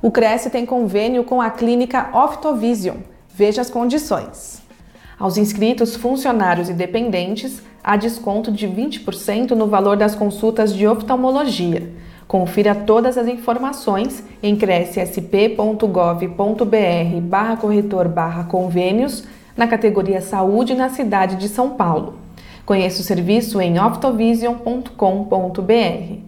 O Cresce tem convênio com a clínica Optovision. Veja as condições. Aos inscritos, funcionários e dependentes, há desconto de 20% no valor das consultas de oftalmologia. Confira todas as informações em crescsp.gov.br barra corretor barra convênios na categoria Saúde na cidade de São Paulo. Conheça o serviço em optovision.com.br.